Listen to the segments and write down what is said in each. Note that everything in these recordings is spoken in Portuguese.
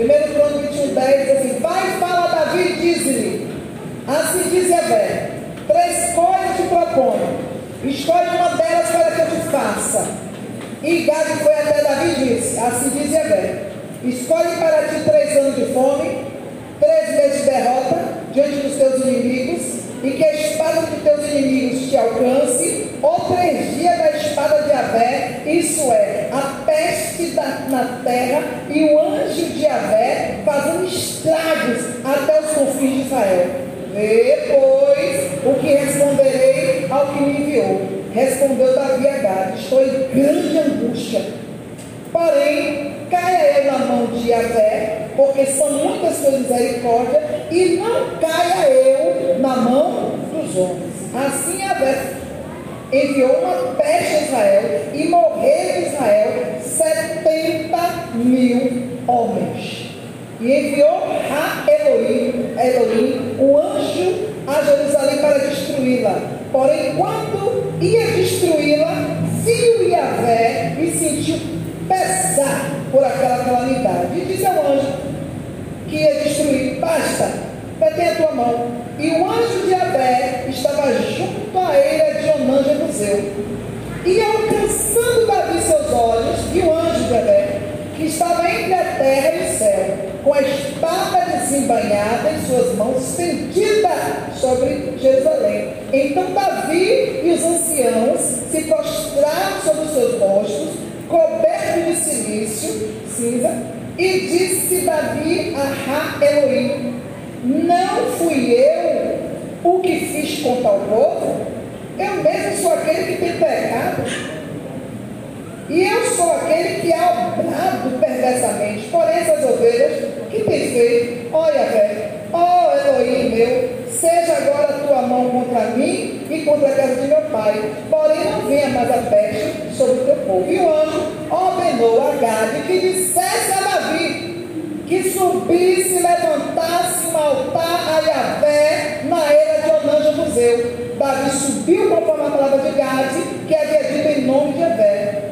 1 Crônico 21, 10 diz assim: Vai fala a Davi e diz-lhe: Assim diz Yahvé: Três coisas te proponho, escolhe uma delas para que eu te faça. E Gade foi até Davi e disse: Assim diz Yahvé: Escolhe para ti três anos de fome, três meses de derrota diante dos teus inimigos, e que a espada dos teus inimigos te alcance, ou três dias da espada de Avé, isso é, a peste da, na terra e o anjo de Avé fazendo estragos até os confins de Israel. Depois, o que responderei ao que me enviou? Respondeu Davi a Gad, estou em grande angústia. Porém, caia eu na mão de Avé, porque são muitas suas misericórdias, e não caia eu na mão dos homens. Assim Avé enviou uma peste a Israel, e morreram em Israel setenta mil homens. E enviou a Elohim, Elohim, o anjo, a Jerusalém para destruí-la. Porém, quando ia destruí-la, viu Yahvé e sentiu pesar por aquela calamidade. E disse ao anjo que ia destruir: Basta, mete a tua mão. E o anjo de Abé estava junto à eira de Onã. E alcançando Davi seus olhos, e o anjo de Abé, que estava entre a terra e o céu, com a espada desembanhada em suas mãos, estendida sobre Jerusalém. Então Davi e os anciãos se prostraram sobre os seus rostos, coberto de silício, cinza, e disse Davi a Ra Elohim: Não fui eu o que fiz contra o povo? Eu mesmo sou aquele que tem pecado. E eu sou aquele que é obrado perversamente. Porém, essas ovelhas, que tem feito? Olha, velho, ó Elohim meu, seja agora a tua mão contra mim e contra a casa de meu pai. Porém, não venha mais a peste sobre o teu povo. E o anjo ordenou a Gade que dissesse a Davi que subisse levantasse um altar a Yahvé na era de Onã Museu. Davi subiu conforme a palavra de Gade, que havia dito em nome de Yahvé.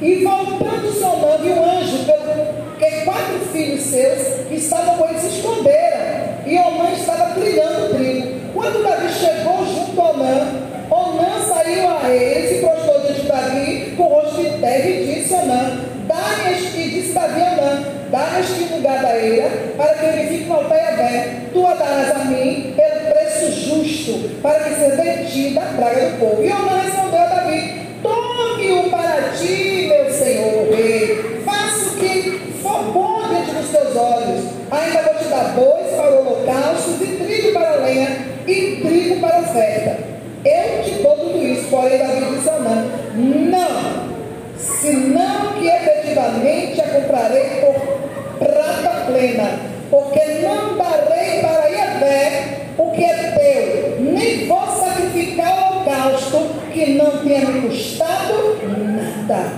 E voltando sonando, e o anjo, porque quatro filhos seus estavam com ele se esconderam, e Onã estava trilhando trigo. Quando Davi chegou junto a Onã, Onã saiu a ele, se prostrou diante de Davi, com o rosto de terra, e disse Onã, dá-me e disse Davi a Onã, dá-me este lugar da eira, para que ele fique no altar aberto. Tu a darás a mim para que seja detida a praga do povo. E Onã respondeu a Davi, tome-o para ti, meu senhor rei, faça o que for bom diante dos teus olhos. Ainda vou te dar bois para o holocausto, e trigo para a lenha, e trigo para a oferta. Eu te dou tudo isso, porém Davi disse a Anã, não, senão que efetivamente a comprarei por prata plena, porque não darei para Iavé o que é teu, nem vou sacrificar o holocausto que não tenha custado nada.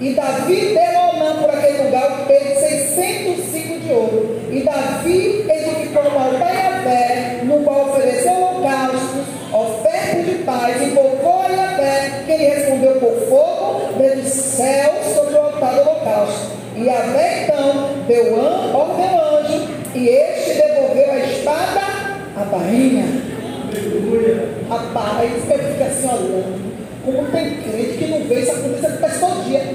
E Davi deu ao Anã por aquele lugar o peso de 600 ciclos de ouro. E Davi edificou um altar a Yahvé, no qual ofereceu holocaustos, ofertas de paz, invocou a Yahvé, que ele respondeu por fogo, desde o céu sobre o altar do holocausto. E Yahvé então deu ordem ao anjo, e este devolveu a espada à barrinha. Rapaz, eu fico assim olhando. Como tem crente que não vê isso acontecer, acontece todo dia.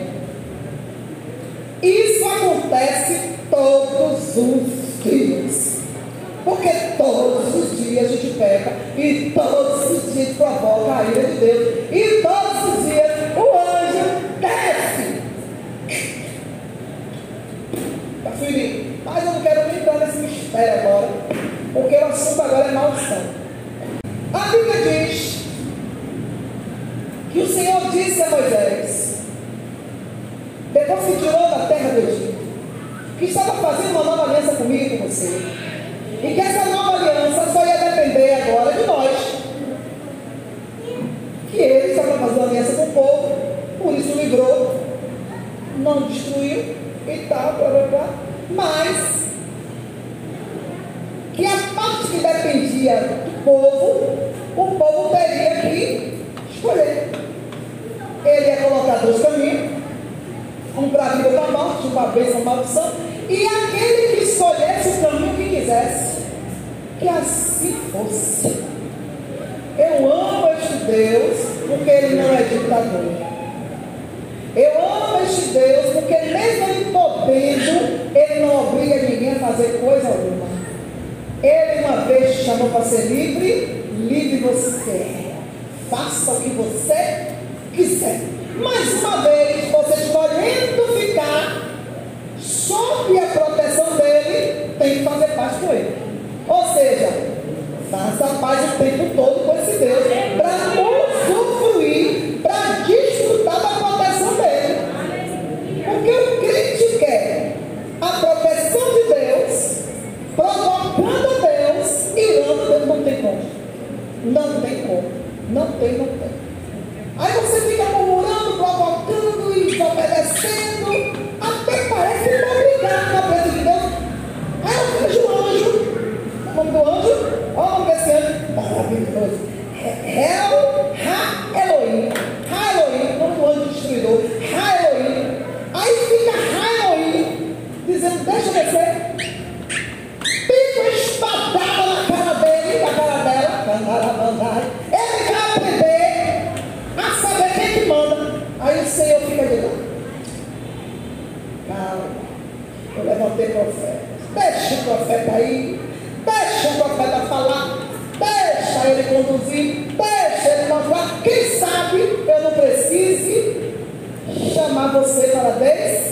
Isso acontece todos os dias. Porque todos os dias a gente peca e todos os dias provoca a ira de Deus. E todos os dias o anjo desce. Está ferido. Mas eu não quero nem entrar nesse mistério agora. Porque o assunto agora é maldição. A Bíblia diz que o Senhor disse a Moisés, depois que tirou da terra do Egito, que estava fazendo uma nova aliança comigo e com você. E que essa nova e a é proteção dele tem que fazer paz com ele. Ou seja, faça a paz o tempo se preencher ele uma forma, quem sabe eu não precise chamar você para vez?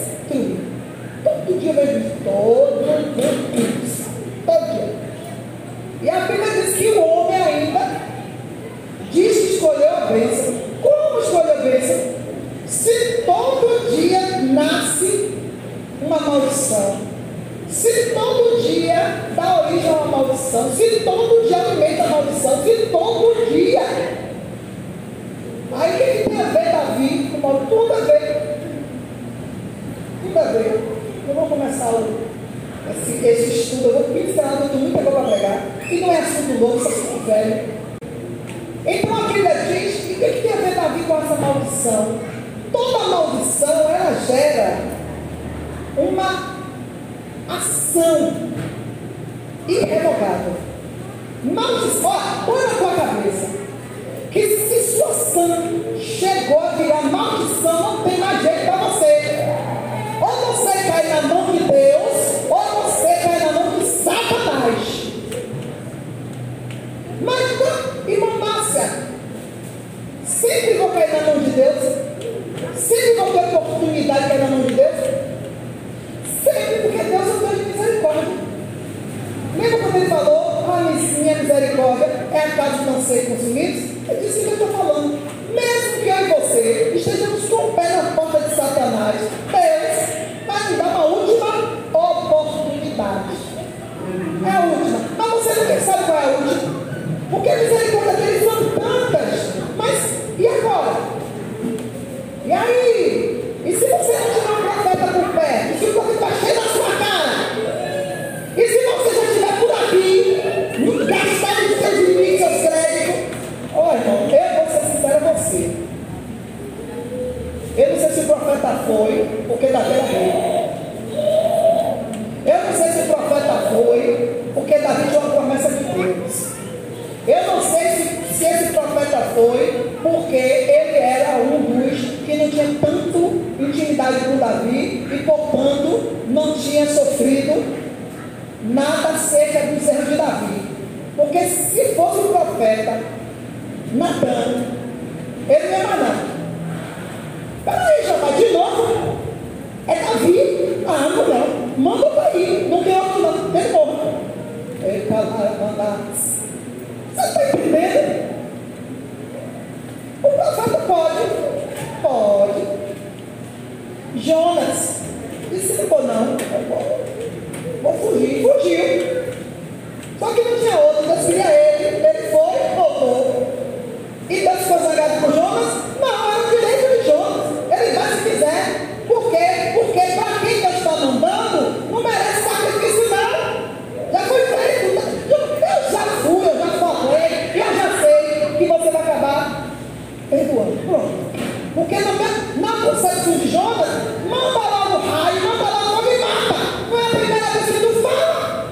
perdoando. Pronto. Porque na, na concepção de Jonas, não lá no raio, não lá no homem mata. Não é a primeira vez que tu fala.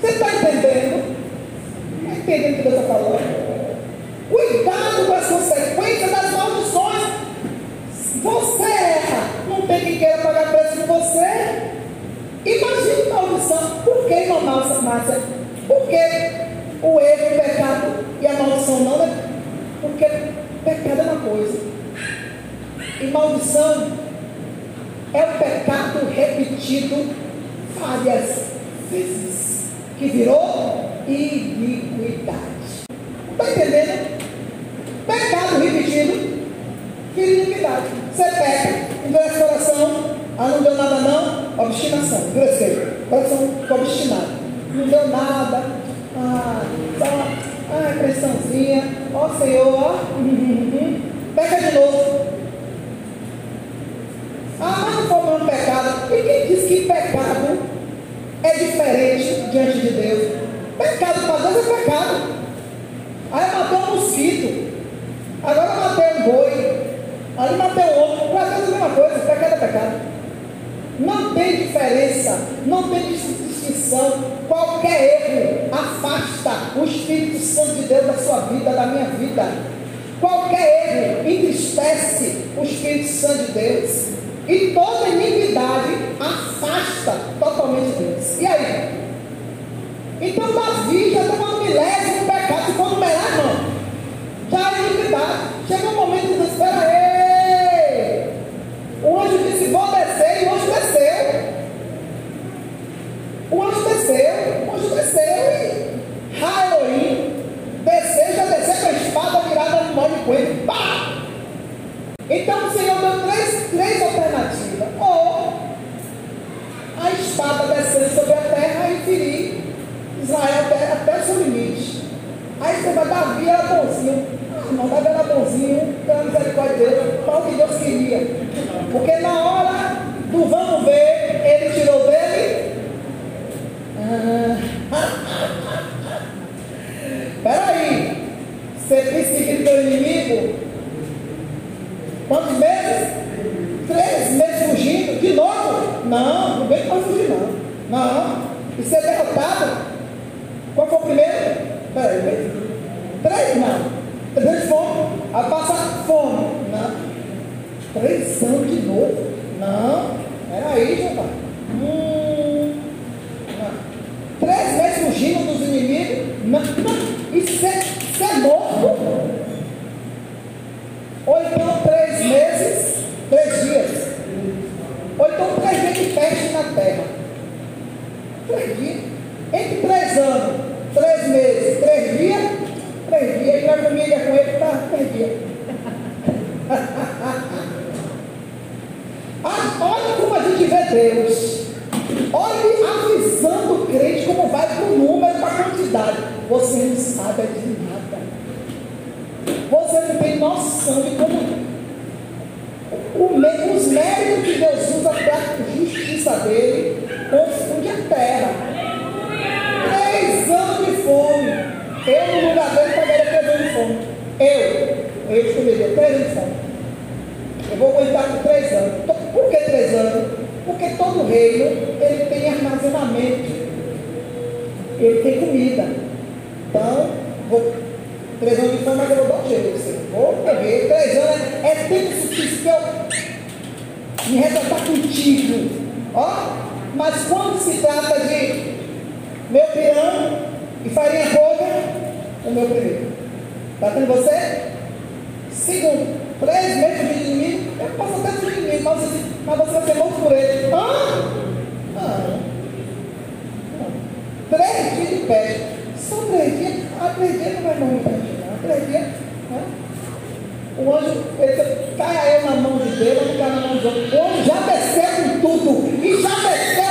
Você está entendendo? Está entendendo o que é Deus está falando? Cuidado com as consequências das maldições. Você erra, não tem quem queira pagar preço por você. Imagina a maldição. Por que, irmã Márcia? Por que o erro coisa. E maldição é o pecado repetido várias vezes. Que virou iniquidade. Está entendendo? Pecado repetido vira iniquidade. Você peca, endurece o coração, ah, não deu nada não, obstinação, endureceu, coração obstinado, não deu nada, ah, só ah, pressãozinha. Ó Senhor, ó. Peca de novo. Ah, mas não foi um pecado. E quem diz que pecado é diferente diante de Deus? Pecado para Deus é pecado. Aí matei um mosquito. Agora matei um boi. Ali matei um outro. Para Deus é a mesma coisa. Pecado é pecado. Não tem diferença. Não tem distinção. Qualquer erro afasta o Espírito Santo de Deus da sua vida, da minha vida. Qualquer erro entristece o Espírito Santo de Deus. E toda iniquidade afasta totalmente Deus. E aí? Então Davi já estava no milésimo pecado, se for numerar, não. Já é iniquidade. Chega um momento que diz, espera aí. O anjo disse, vou descer, e o anjo desceu. O anjo desceu, o anjo desceu e Halloween desceu, já desceu com a espada virada no mão de coelho. Pá! Então o Senhor deu três, três alternativas. Ou a espada descer sobre a terra e ferir Israel até, até o seu limite. Aí você vai, Davi era bonzinho. Não, Davi era bonzinho, pela misericórdia de Deus, para o que Deus queria. Porque na hora do vamos ver, ele tirou dele Peraí, você perseguiu teu inimigo? Quantos meses? Três meses fugindo? De novo? Não, não vem para fugir não. Não. E ser derrotado? Qual foi o primeiro? Peraí, três não. Três fome. A passar fome. Não. Três anos de novo? Não. Peraí, rapaz. Hum. Três meses fugindo dos inimigos. Não, não. Isso é, isso é morto. Ou então três meses, três dias. Ou então três dias de peste na terra. Três dias. Entre três anos, três meses, três dias, três dias. E a comida com ele está três dias. Ah, olha como a Deus. Olhe a visão do crente, como vai para o número, para a quantidade. Você não sabe de nada. Você não tem noção de como os méritos que Deus usa para a justiça dele confunde a terra. Três anos de fome. Eu, no lugar dele, pagaria três anos de fome. Eu, eu escolheria três anos de fome. Eu vou aguentar por três anos. Por que três anos? Todo reino ele tem armazenamento, ele tem comida. Então, vou, três anos de fome, mas eu vou dar um jeito. Assim, vou beber, três anos é, é tempo suficiente para eu me retratar contigo. Ó, mas quando se trata de meu pirão e farinha pouca, o meu primeiro. Está tendo você? Segundo, três meses de inimigo, eu posso até ser inimigo, mas você mas você vai ser morto por ele. Ah? Não. Três de peste. Só três dias. Ah, três dias não vai morrer não. Três dias. Né? O anjo, ele cai eu na mão de Deus, não cai na mão de outro. O anjo já com tudo. E já desceu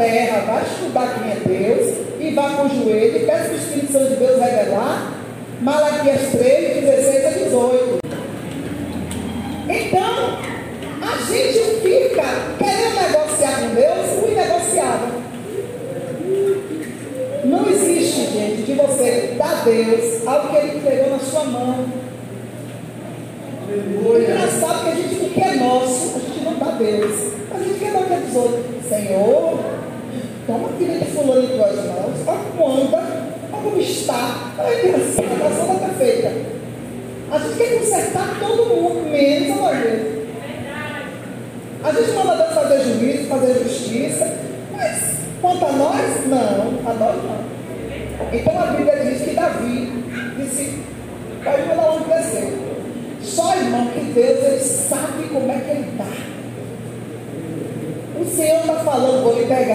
terra, vai estudar quem é Deus e vá com o joelho e peça que o Espírito Santo de Deus revelar. Malaquias 3, 16 a 18. Então, a gente fica querendo negociar com Deus o inegociável. Não existe, gente, de você dar Deus algo que Ele entregou na sua mão.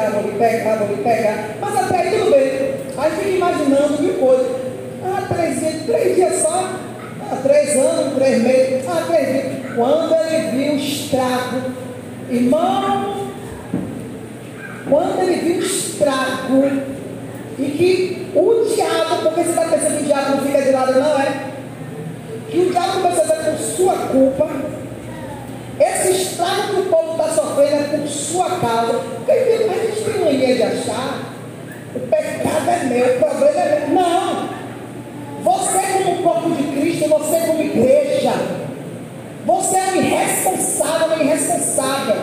pegar, vou lhe pegar, vou lhe pegar. Mas até aí tudo bem. Aí fica imaginando mil coisas. Ah, três dias, três dias só. Ah, três anos, três meses. Ah, três dias. Quando ele viu o estrago, irmão, quando ele viu o estrago, e que o diabo, porque você está pensando que o diabo não fica de lado, não é? Que o diabo começou a fazer por sua culpa. Esse estrago que o povo está sofrendo é por sua causa mania de achar, o pecado é meu, o problema é meu. Não! Você como corpo de Cristo, você como igreja, você é um irresponsável, um irresponsável.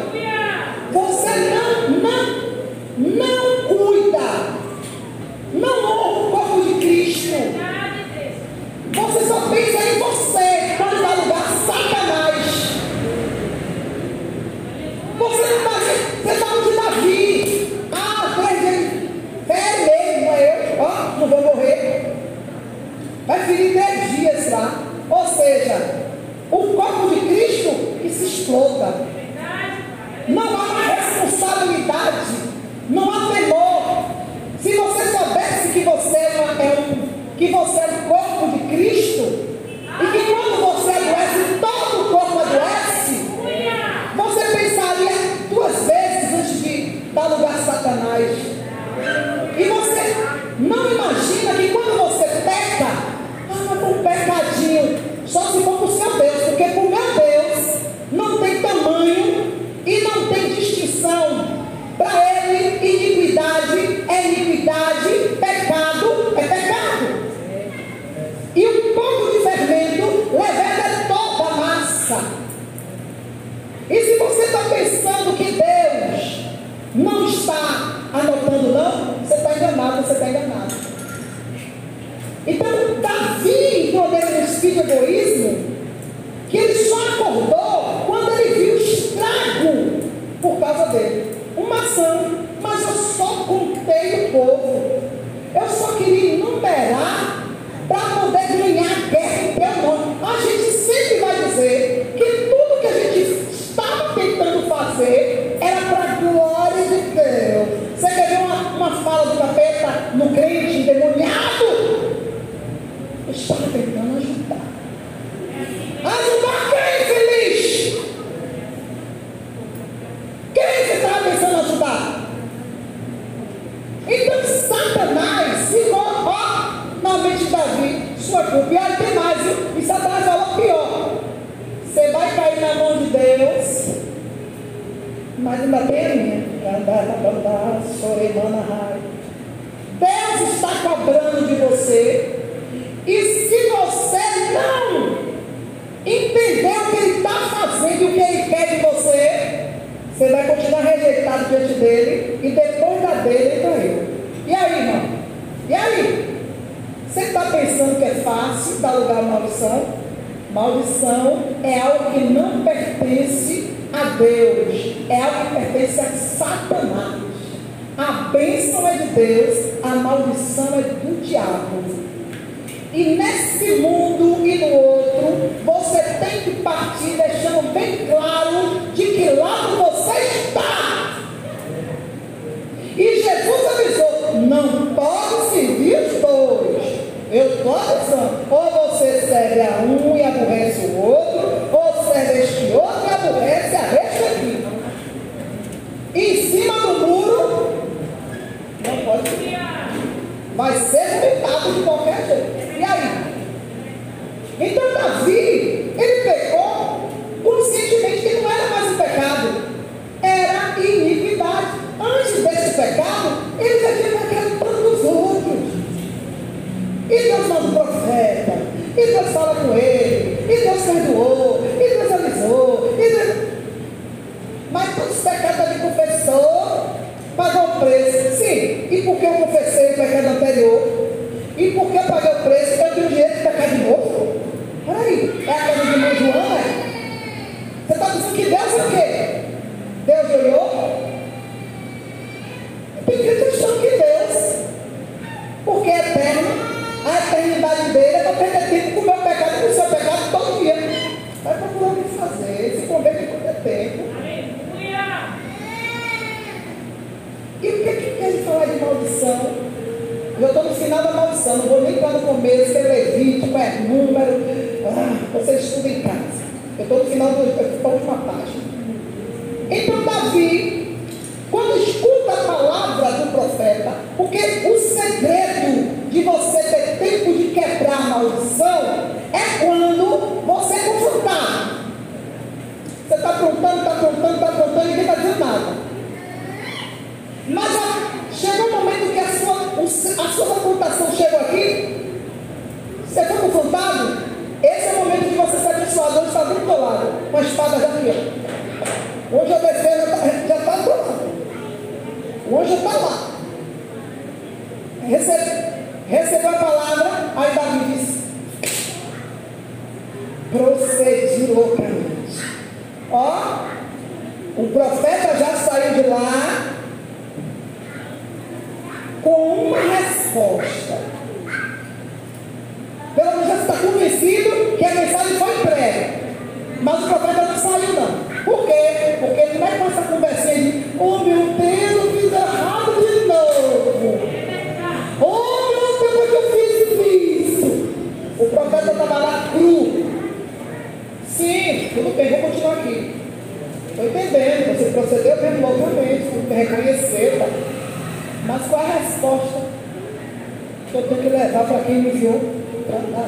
30 dias lá. Ou seja, o corpo de Cristo que se exploda. Não há responsabilidade, não há temor. Se você soubesse que você é, uma, é um, que você é um corpo mas eu só contei o povo. Eu só queria enumerar pensando que é fácil dar lugar à maldição. Maldição é algo que não pertence a Deus, é algo que pertence a Satanás. A bênção é de Deus, a maldição é do diabo. E nesse mundo e no outro, você tem que partir deixando bem claro de que lá quantos são? Ou você segue a um Mas a, chegou o um momento que a sua, a sua reputação chegou aqui, você foi confrontado, esse é o momento que você se abençoado, hoje está do teu lado, com espada já aqui. Hoje a defesa tá, já está do lado. Hoje está lá. Recebe, recebeu a palavra.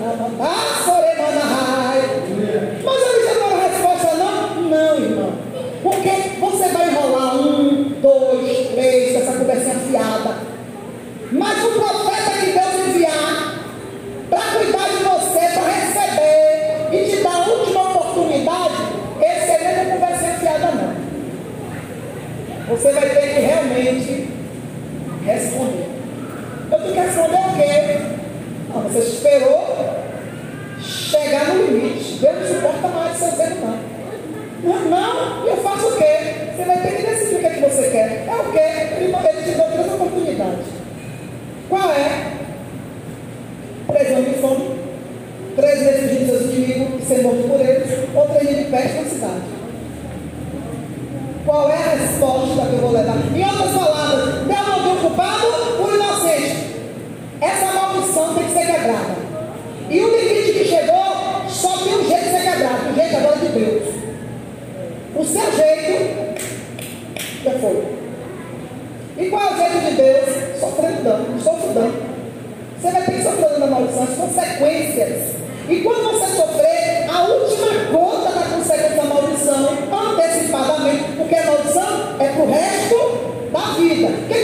Ah! já foi. E qual é o jeito de Deus? Sofrendo dano, sofrendo dano. Você vai ter que sofrer na maldição, as consequências. E quando você sofrer, a última gota da consequência da maldição, é antecipadamente, porque a maldição é pro resto da vida. Quem